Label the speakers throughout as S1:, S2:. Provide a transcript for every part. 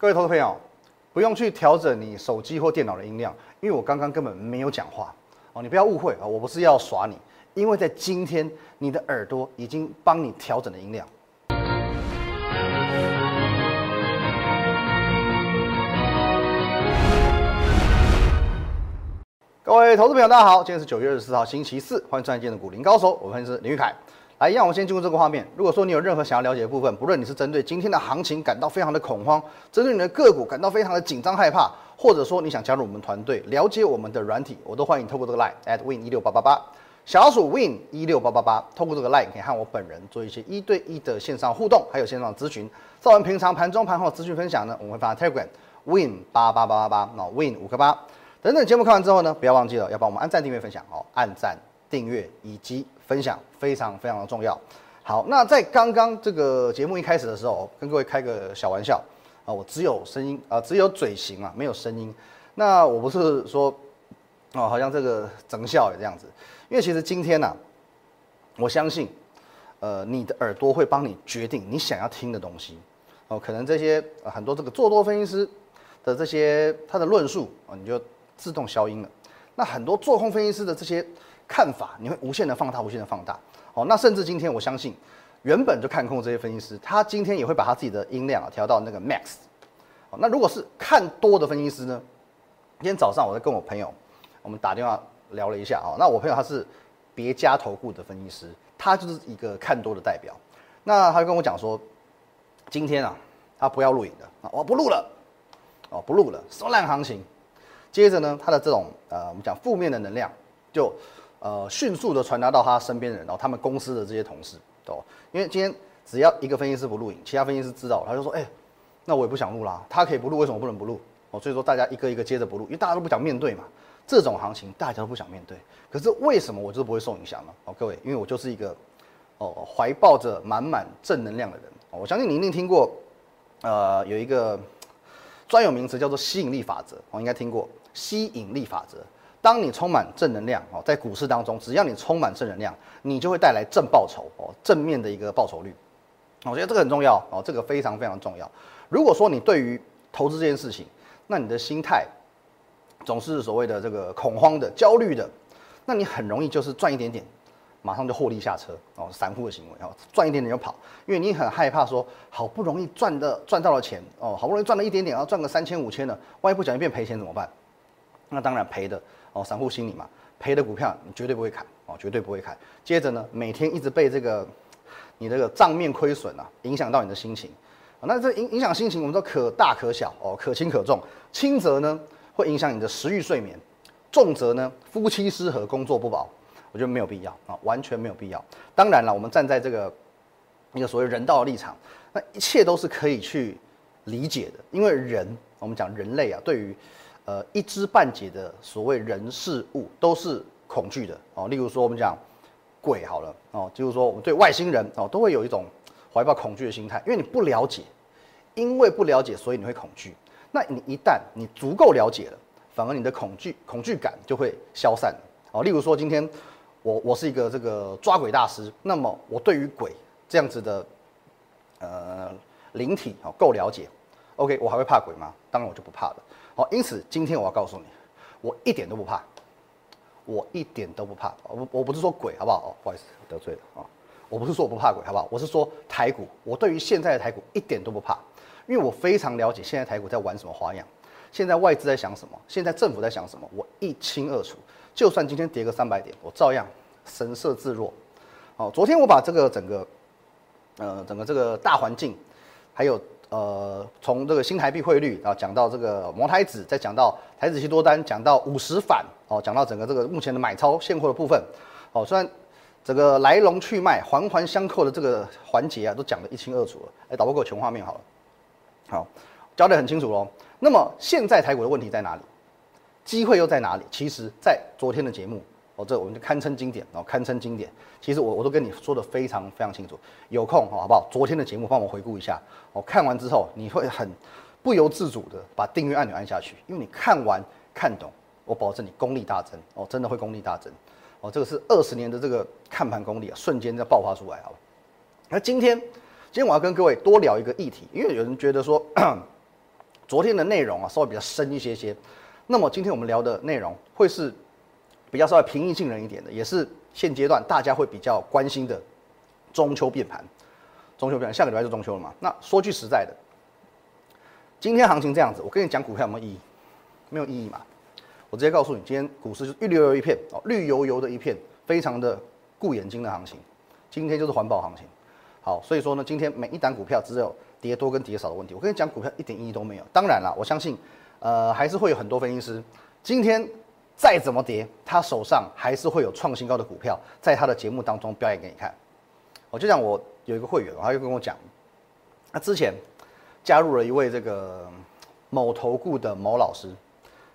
S1: 各位投资朋友，不用去调整你手机或电脑的音量，因为我刚刚根本没有讲话哦，你不要误会啊，我不是要耍你，因为在今天你的耳朵已经帮你调整了音量。各位投资朋友，大家好，今天是九月二十四号，星期四，欢迎收看今天的股林高手，我分析师林玉凯。来，一样，我先进入这个画面。如果说你有任何想要了解的部分，不论你是针对今天的行情感到非常的恐慌，针对你的个股感到非常的紧张害怕，或者说你想加入我们团队，了解我们的软体，我都欢迎透过这个 line at win 一六八八八，小老鼠 win 一六八八八，透过这个 line 可以和我本人做一些一对一的线上互动，还有线上咨询。在我们平常盘中盘后资讯分享呢，我们会发 telegram win 八八八八八，那 win 五个八。等等节目看完之后呢，不要忘记了要帮我们按赞、订阅、分享哦，按赞、订阅以及分享非常非常的重要。好，那在刚刚这个节目一开始的时候，跟各位开个小玩笑啊，我只有声音啊，只有嘴型啊，没有声音。那我不是说哦，好像这个整笑也这样子，因为其实今天呢，我相信，呃，你的耳朵会帮你决定你想要听的东西哦。可能这些很多这个做多分析师的这些他的论述啊，你就自动消音了。那很多做空分析师的这些看法，你会无限的放大，无限的放大。哦，那甚至今天我相信，原本就看空这些分析师，他今天也会把他自己的音量啊调到那个 max。哦，那如果是看多的分析师呢？今天早上我在跟我朋友，我们打电话聊了一下啊。那我朋友他是别家投顾的分析师，他就是一个看多的代表。那他就跟我讲说，今天啊，他不要录影的啊，我不录了，哦，不录了，收烂行情。接着呢，他的这种呃，我们讲负面的能量就。呃，迅速的传达到他身边的人，然后他们公司的这些同事，都因为今天只要一个分析师不录影，其他分析师知道，他就说，哎，那我也不想录啦。他可以不录，为什么不能不录？哦，所以说大家一个一个接着不录，因为大家都不想面对嘛。这种行情大家都不想面对，可是为什么我就是不会受影响呢？哦，各位，因为我就是一个哦怀抱着满满正能量的人。我相信你一定听过，呃，有一个专有名词叫做吸引力法则，我应该听过吸引力法则。当你充满正能量哦，在股市当中，只要你充满正能量，你就会带来正报酬哦，正面的一个报酬率。我觉得这个很重要哦，这个非常非常重要。如果说你对于投资这件事情，那你的心态总是所谓的这个恐慌的、焦虑的，那你很容易就是赚一点点，马上就获利下车哦，散户的行为哦，赚一点点就跑，因为你很害怕说，好不容易赚的赚到了钱哦，好不容易赚了一点点，然后赚个三千五千的，万一不小心变赔钱怎么办？那当然赔的。哦，散户心理嘛，赔的股票你绝对不会砍哦，绝对不会砍。接着呢，每天一直被这个你这个账面亏损啊，影响到你的心情。那这影影响心情，我们说可大可小哦，可轻可重。轻则呢，会影响你的食欲睡眠；重则呢，夫妻失和，工作不保。我觉得没有必要啊，完全没有必要。当然了，我们站在这个一个所谓人道的立场，那一切都是可以去理解的，因为人，我们讲人类啊，对于呃，一知半解的所谓人事物都是恐惧的哦。例如说，我们讲鬼好了哦，就是说我们对外星人哦都会有一种怀抱恐惧的心态，因为你不了解，因为不了解，所以你会恐惧。那你一旦你足够了解了，反而你的恐惧恐惧感就会消散哦。例如说，今天我我是一个这个抓鬼大师，那么我对于鬼这样子的呃灵体哦够了解，OK，我还会怕鬼吗？当然我就不怕了。好，因此今天我要告诉你，我一点都不怕，我一点都不怕。我我不是说鬼，好不好？哦，不好意思，得罪了啊。我不是说我不怕鬼，好不好？我是说台股，我对于现在的台股一点都不怕，因为我非常了解现在台股在玩什么花样，现在外资在想什么，现在政府在想什么，我一清二楚。就算今天跌个三百点，我照样神色自若。哦，昨天我把这个整个，呃，整个这个大环境，还有。呃，从这个新台币汇率，然后讲到这个摩台子，再讲到台子期多单，讲到五十反，哦，讲到整个这个目前的买超现货的部分，哦，虽然整个来龙去脉、环环相扣的这个环节啊，都讲得一清二楚了。哎，导播给我全画面好了，好，交代很清楚喽。那么现在台股的问题在哪里？机会又在哪里？其实，在昨天的节目。哦，这我们就堪称经典哦，堪称经典。其实我我都跟你说的非常非常清楚。有空哦，好不好？昨天的节目帮我回顾一下。哦，看完之后你会很不由自主的把订阅按钮按下去，因为你看完看懂，我保证你功力大增哦，真的会功力大增哦。这个是二十年的这个看盘功力啊，瞬间在爆发出来好吧？那今天今天我要跟各位多聊一个议题，因为有人觉得说，昨天的内容啊稍微比较深一些些，那么今天我们聊的内容会是比较稍微平易近人一点的，也是现阶段大家会比较关心的中秋变盘。中秋变盘下个礼拜就中秋了嘛？那说句实在的，今天行情这样子，我跟你讲股票有没有意义？没有意义嘛？我直接告诉你，今天股市就是绿油油一片哦，绿油油的一片，非常的顾眼睛的行情。今天就是环保行情。好，所以说呢，今天每一单股票只有跌多跟跌少的问题。我跟你讲，股票一点意义都没有。当然了，我相信，呃，还是会有很多分析师，今天再怎么跌，他手上还是会有创新高的股票，在他的节目当中表演给你看。我就讲，我有一个会员，他就跟我讲，他之前加入了一位这个某投顾的某老师，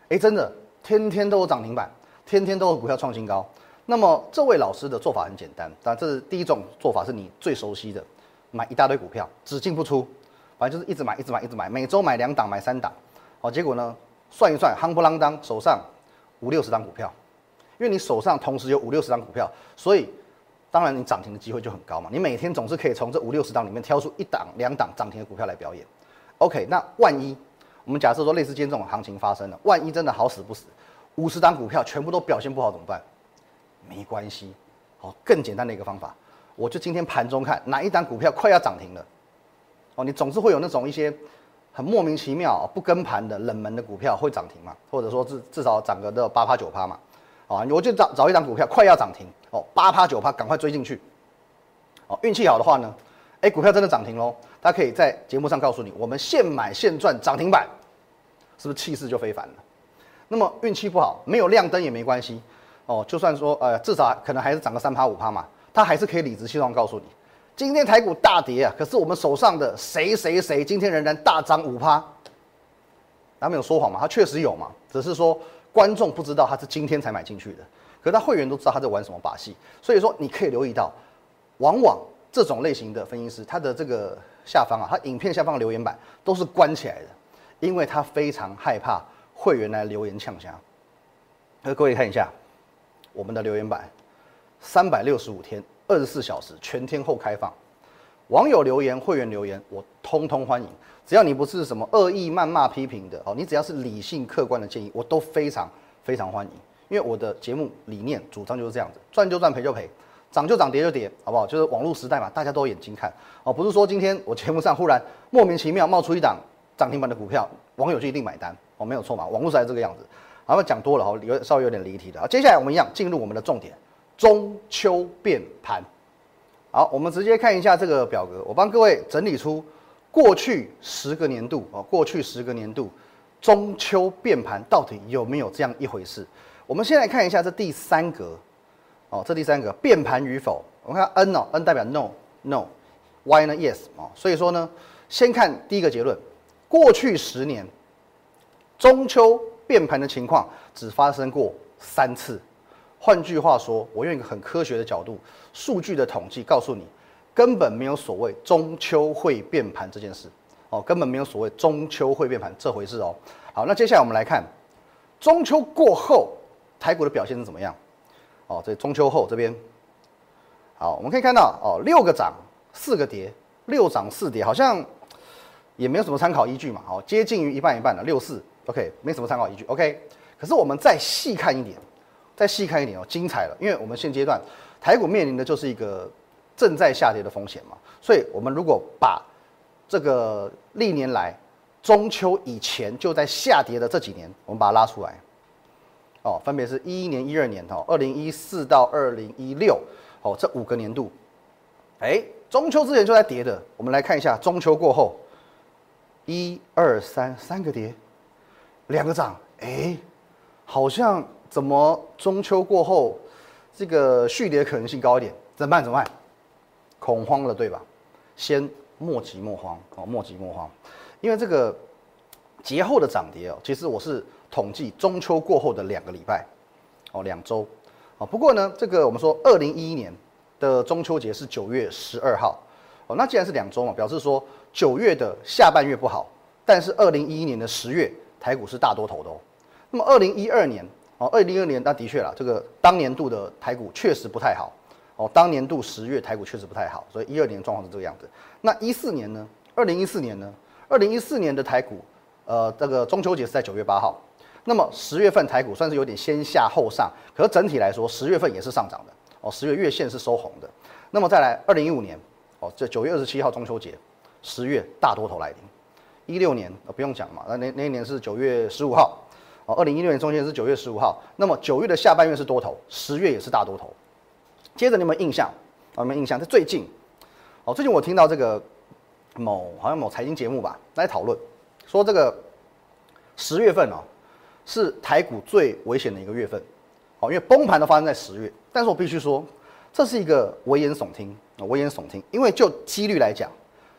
S1: 哎，真的天天都有涨停板，天天都有股票创新高。那么这位老师的做法很简单，当然这是第一种做法，是你最熟悉的，买一大堆股票，只进不出，反正就是一直买，一直买，一直买，每周买两档，买三档，好，结果呢，算一算，夯不啷当，手上五六十张股票，因为你手上同时有五六十张股票，所以当然你涨停的机会就很高嘛，你每天总是可以从这五六十档里面挑出一档、两档涨停的股票来表演。OK，那万一我们假设说类似今天这种行情发生了，万一真的好死不死，五十档股票全部都表现不好怎么办？没关系，好，更简单的一个方法，我就今天盘中看哪一单股票快要涨停了，哦，你总是会有那种一些很莫名其妙不跟盘的冷门的股票会涨停嘛，或者说至至少涨个的八趴九趴嘛，啊，我就找找一档股票快要涨停，哦，八趴九趴赶快追进去，哦，运气好的话呢，哎，股票真的涨停喽，他可以在节目上告诉你，我们现买现赚涨停板，是不是气势就非凡了？那么运气不好，没有亮灯也没关系。哦，就算说，呃，至少可能还是涨个三趴五趴嘛，它还是可以理直气壮告诉你，今天台股大跌啊，可是我们手上的谁谁谁今天仍然大涨五趴，他没有说谎嘛，他确实有嘛，只是说观众不知道他是今天才买进去的，可是他会员都知道他在玩什么把戏，所以说你可以留意到，往往这种类型的分析师，他的这个下方啊，他影片下方的留言板都是关起来的，因为他非常害怕会员来留言呛虾，那各位看一下。我们的留言板，三百六十五天，二十四小时，全天候开放。网友留言、会员留言，我通通欢迎。只要你不是什么恶意谩骂、批评的哦，你只要是理性客观的建议，我都非常非常欢迎。因为我的节目理念主张就是这样子：赚就赚，赔就赔，涨就涨，跌就跌，好不好？就是网络时代嘛，大家都眼睛看哦，不是说今天我节目上忽然莫名其妙冒出一档涨停板的股票，网友就一定买单哦，没有错嘛，网络时代这个样子。好，讲多了哈，有稍微有点离题的。接下来我们一样进入我们的重点，中秋变盘。好，我们直接看一下这个表格，我帮各位整理出过去十个年度哦，过去十个年度中秋变盘到底有没有这样一回事？我们先来看一下这第三格哦，这第三格变盘与否？我们看 N 哦，N 代表 No No，Y 呢 Yes 哦，所以说呢，先看第一个结论，过去十年中秋。变盘的情况只发生过三次，换句话说，我用一个很科学的角度、数据的统计告诉你，根本没有所谓中秋会变盘这件事哦，根本没有所谓中秋会变盘这回事哦。好，那接下来我们来看中秋过后台股的表现是怎么样哦？这中秋后这边，好，我们可以看到哦，六个涨，四个跌，六涨四跌，好像也没有什么参考依据嘛，好，接近于一半一半的六四。OK，没什么参考依据。OK，可是我们再细看一点，再细看一点哦，精彩了！因为我们现阶段台股面临的就是一个正在下跌的风险嘛，所以我们如果把这个历年来中秋以前就在下跌的这几年，我们把它拉出来，哦，分别是一一年、一二年哦，二零一四到二零一六。哦，这五个年度，哎，中秋之前就在跌的，我们来看一下中秋过后，一二三三个跌。两个涨，哎，好像怎么中秋过后，这个续跌可能性高一点，怎么办？怎么办？恐慌了，对吧？先莫急莫慌哦，莫急莫慌，因为这个节后的涨跌哦，其实我是统计中秋过后的两个礼拜，哦，两周，哦，不过呢，这个我们说二零一一年的中秋节是九月十二号，哦，那既然是两周嘛，表示说九月的下半月不好，但是二零一一年的十月。台股是大多头的哦，那么二零一二年哦，二零一二年那的确啦，这个当年度的台股确实不太好哦，当年度十月台股确实不太好，所以一二年状况是这个样子。那一四年呢？二零一四年呢？二零一四年的台股呃，这个中秋节是在九月八号。那么十月份台股算是有点先下后上，可是整体来说，十月份也是上涨的哦。十月月线是收红的。那么再来，二零一五年哦，这九月二十七号中秋节，十月大多头来临。一六年呃不用讲嘛，那那那一年是九月十五号哦。二零一六年中间是九月十五号，那么九月的下半月是多头，十月也是大多头。接着你们印象啊没印象？在最近哦，最近我听到这个某好像某财经节目吧来讨论，说这个十月份哦。是台股最危险的一个月份，好，因为崩盘都发生在十月。但是我必须说，这是一个危言耸听啊，危言耸听。因为就几率来讲，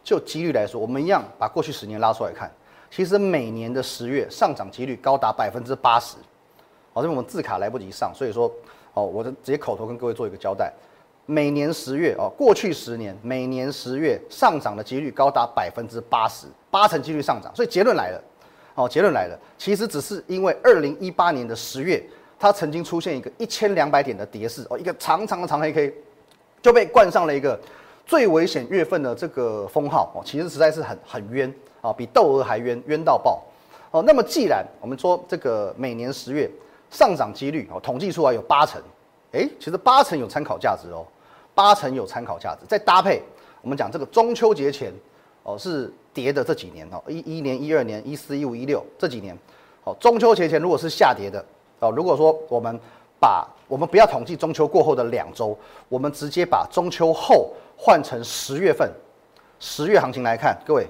S1: 就几率来说，我们一样把过去十年拉出来看，其实每年的十月上涨几率高达百分之八十。好，这边我们字卡来不及上，所以说，哦，我就直接口头跟各位做一个交代。每年十月哦，过去十年每年十月上涨的几率高达百分之八十，八成几率上涨。所以结论来了。哦，结论来了，其实只是因为二零一八年的十月，它曾经出现一个一千两百点的跌势哦，一个长长的长黑 K，就被冠上了一个最危险月份的这个封号哦，其实实在是很很冤啊，比窦娥还冤，冤到爆哦。那么既然我们说这个每年十月上涨几率哦，统计出来有八成，哎，其实八成有参考价值哦，八成有参考价值，再搭配我们讲这个中秋节前哦是。跌的这几年哦，一一年、一二年、一四、一五、一六这几年，哦，中秋节前如果是下跌的哦，如果说我们把我们不要统计中秋过后的两周，我们直接把中秋后换成十月份，十月行情来看，各位，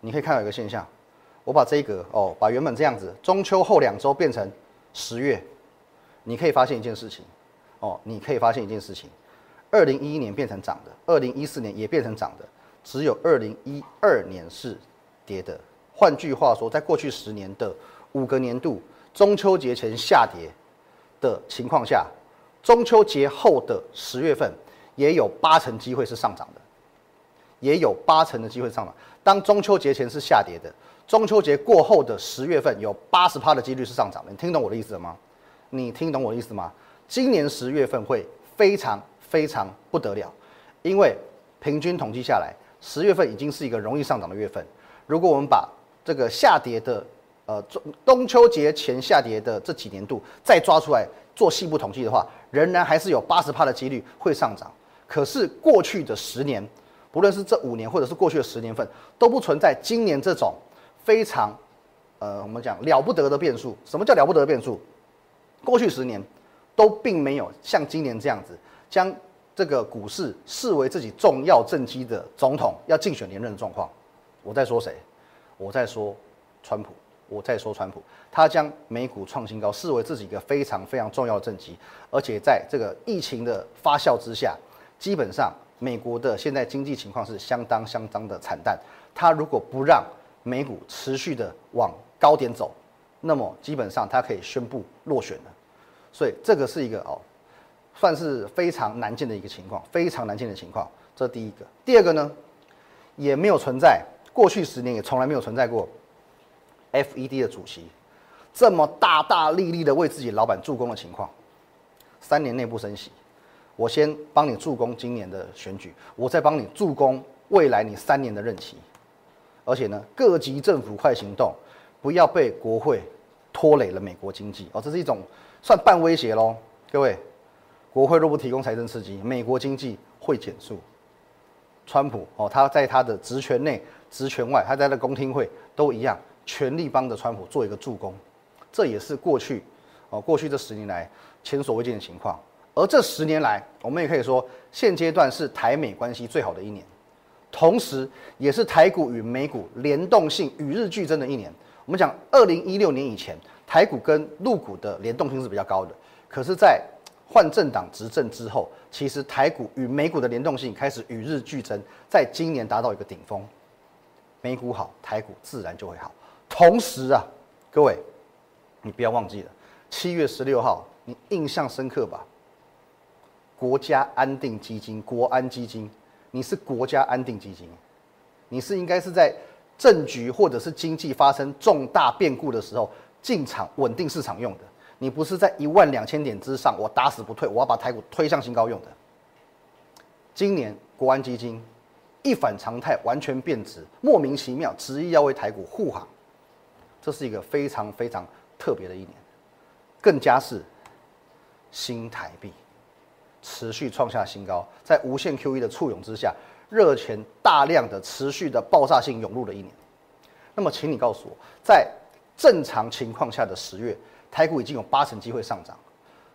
S1: 你可以看到一个现象，我把这一格哦，把原本这样子中秋后两周变成十月，你可以发现一件事情哦，你可以发现一件事情，二零一一年变成涨的，二零一四年也变成涨的。只有二零一二年是跌的。换句话说，在过去十年的五个年度中秋节前下跌的情况下，中秋节后的十月份也有八成机会是上涨的，也有八成的机会上涨。当中秋节前是下跌的，中秋节过后的十月份有八十趴的几率是上涨的。你听懂我的意思了吗？你听懂我的意思吗？今年十月份会非常非常不得了，因为平均统计下来。十月份已经是一个容易上涨的月份。如果我们把这个下跌的，呃，中中秋节前下跌的这几年度再抓出来做细部统计的话，仍然还是有八十趴的几率会上涨。可是过去的十年，不论是这五年或者是过去的十年份，都不存在今年这种非常，呃，我们讲了不得的变数。什么叫了不得的变数？过去十年都并没有像今年这样子将。这个股市视为自己重要政绩的总统要竞选连任的状况，我在说谁？我在说川普。我在说川普，他将美股创新高视为自己一个非常非常重要的政绩，而且在这个疫情的发酵之下，基本上美国的现在经济情况是相当相当的惨淡。他如果不让美股持续的往高点走，那么基本上他可以宣布落选了。所以这个是一个哦。算是非常难见的一个情况，非常难见的情况。这第一个。第二个呢，也没有存在，过去十年也从来没有存在过，FED 的主席这么大大力力的为自己老板助攻的情况。三年内不升息，我先帮你助攻今年的选举，我再帮你助攻未来你三年的任期。而且呢，各级政府快行动，不要被国会拖累了美国经济哦，这是一种算半威胁喽，各位。国会若不提供财政刺激，美国经济会减速。川普哦，他在他的职权内、职权外，他在的公听会都一样，全力帮着川普做一个助攻。这也是过去哦，过去这十年来前所未见的情况。而这十年来，我们也可以说，现阶段是台美关系最好的一年，同时也是台股与美股联动性与日俱增的一年。我们讲，二零一六年以前，台股跟陆股的联动性是比较高的，可是，在换政党执政之后，其实台股与美股的联动性开始与日俱增，在今年达到一个顶峰。美股好，台股自然就会好。同时啊，各位，你不要忘记了，七月十六号，你印象深刻吧？国家安定基金、国安基金，你是国家安定基金，你是应该是在政局或者是经济发生重大变故的时候进场稳定市场用的。你不是在一万两千点之上，我打死不退，我要把台股推向新高用的。今年国安基金一反常态，完全变质，莫名其妙执意要为台股护航，这是一个非常非常特别的一年，更加是新台币持续创下新高，在无限 QE 的簇拥之下，热钱大量的持续的爆炸性涌入了一年。那么，请你告诉我，在正常情况下的十月，台股已经有八成机会上涨；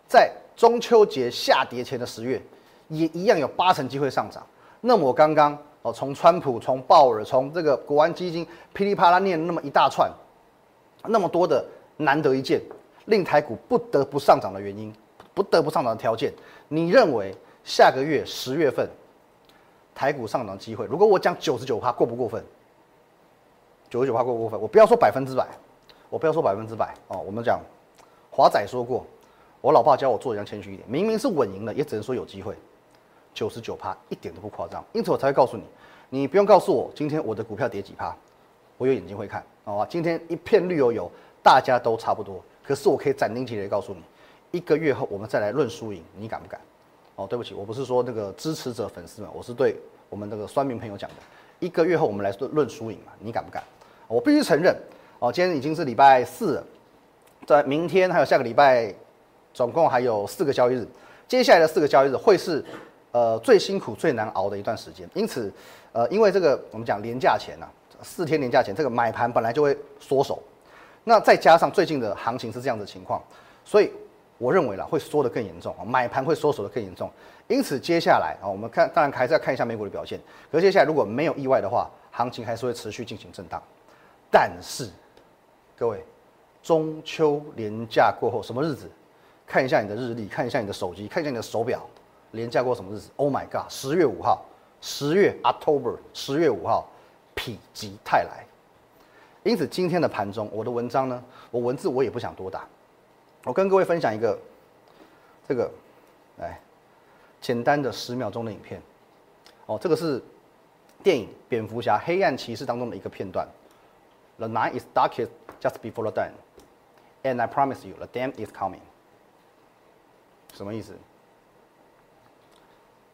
S1: 在中秋节下跌前的十月，也一样有八成机会上涨。那么，我刚刚哦，从川普、从鲍尔、从这个国安基金噼里啪啦念那么一大串，那么多的难得一见，令台股不得不上涨的原因，不得不上涨的条件，你认为下个月十月份台股上涨机会？如果我讲九十九趴，过不过分？九十九趴过不过分？我不要说百分之百，我不要说百分之百哦。我们讲华仔说过，我老爸教我做人要谦虚一点，明明是稳赢的，也只能说有机会。九十九趴一点都不夸张，因此我才会告诉你，你不用告诉我今天我的股票跌几趴，我有眼睛会看，好吧？今天一片绿油油，大家都差不多，可是我可以斩钉截铁告诉你，一个月后我们再来论输赢，你敢不敢？哦，对不起，我不是说那个支持者粉丝们，我是对我们那个酸民朋友讲的，一个月后我们来论论输赢嘛，你敢不敢？我必须承认，哦，今天已经是礼拜四了，在明天还有下个礼拜，总共还有四个交易日，接下来的四个交易日会是。呃，最辛苦、最难熬的一段时间，因此，呃，因为这个我们讲年假前呐，四天年假前，这个买盘本来就会缩手，那再加上最近的行情是这样的情况，所以我认为啦，会缩得更严重啊，买盘会缩手的更严重。因此，接下来啊，我们看，当然还是要看一下美股的表现。可是接下来如果没有意外的话，行情还是会持续进行震荡。但是，各位，中秋连假过后什么日子？看一下你的日历，看一下你的手机，看一下你的手表。连假过什么日子？Oh my god！十月五号，十月 October，十月五号，否极泰来。因此今天的盘中，我的文章呢，我文字我也不想多打，我跟各位分享一个这个，来简单的十秒钟的影片。哦，这个是电影《蝙蝠侠：黑暗骑士》当中的一个片段。The night is darkest just before the dawn, and I promise you, the day is coming。什么意思？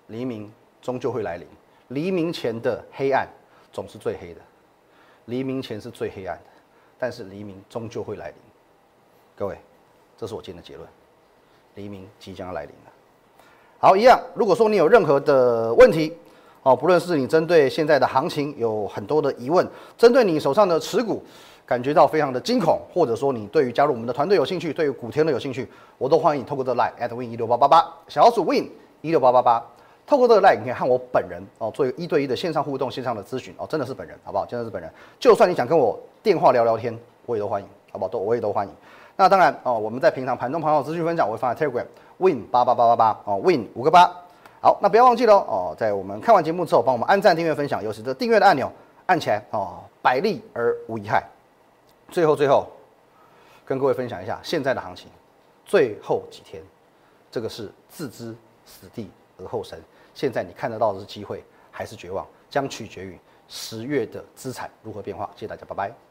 S1: 黎明终究会来临，黎明前的黑暗总是最黑的，黎明前是最黑暗的，但是黎明终究会来临。各位，这是我今天的结论，黎明即将来临了。好，一样，如果说你有任何的问题，哦，不论是你针对现在的行情有很多的疑问，针对你手上的持股感觉到非常的惊恐，或者说你对于加入我们的团队有兴趣，对于古天乐有兴趣，我都欢迎你透过这 line at win 一六八八八，小老鼠 win 一六八八八。透过这个 line，你可以和我本人哦做一对一的线上互动、线上的咨询哦，真的是本人，好不好？真的是本人。就算你想跟我电话聊聊天，我也都欢迎，好不好？都我也都欢迎。那当然哦，我们在平常盘中朋友资讯分享，我会放在 Telegram Win 八八八八八哦，Win 五个八。好，那不要忘记喽哦，在我们看完节目之后，帮我们按赞、订阅、分享，尤其是订阅的按钮按起来哦，百利而无一害。最后最后，跟各位分享一下现在的行情，最后几天，这个是置之死地而后生。现在你看得到的是机会还是绝望，将取决于十月的资产如何变化。谢谢大家，拜拜。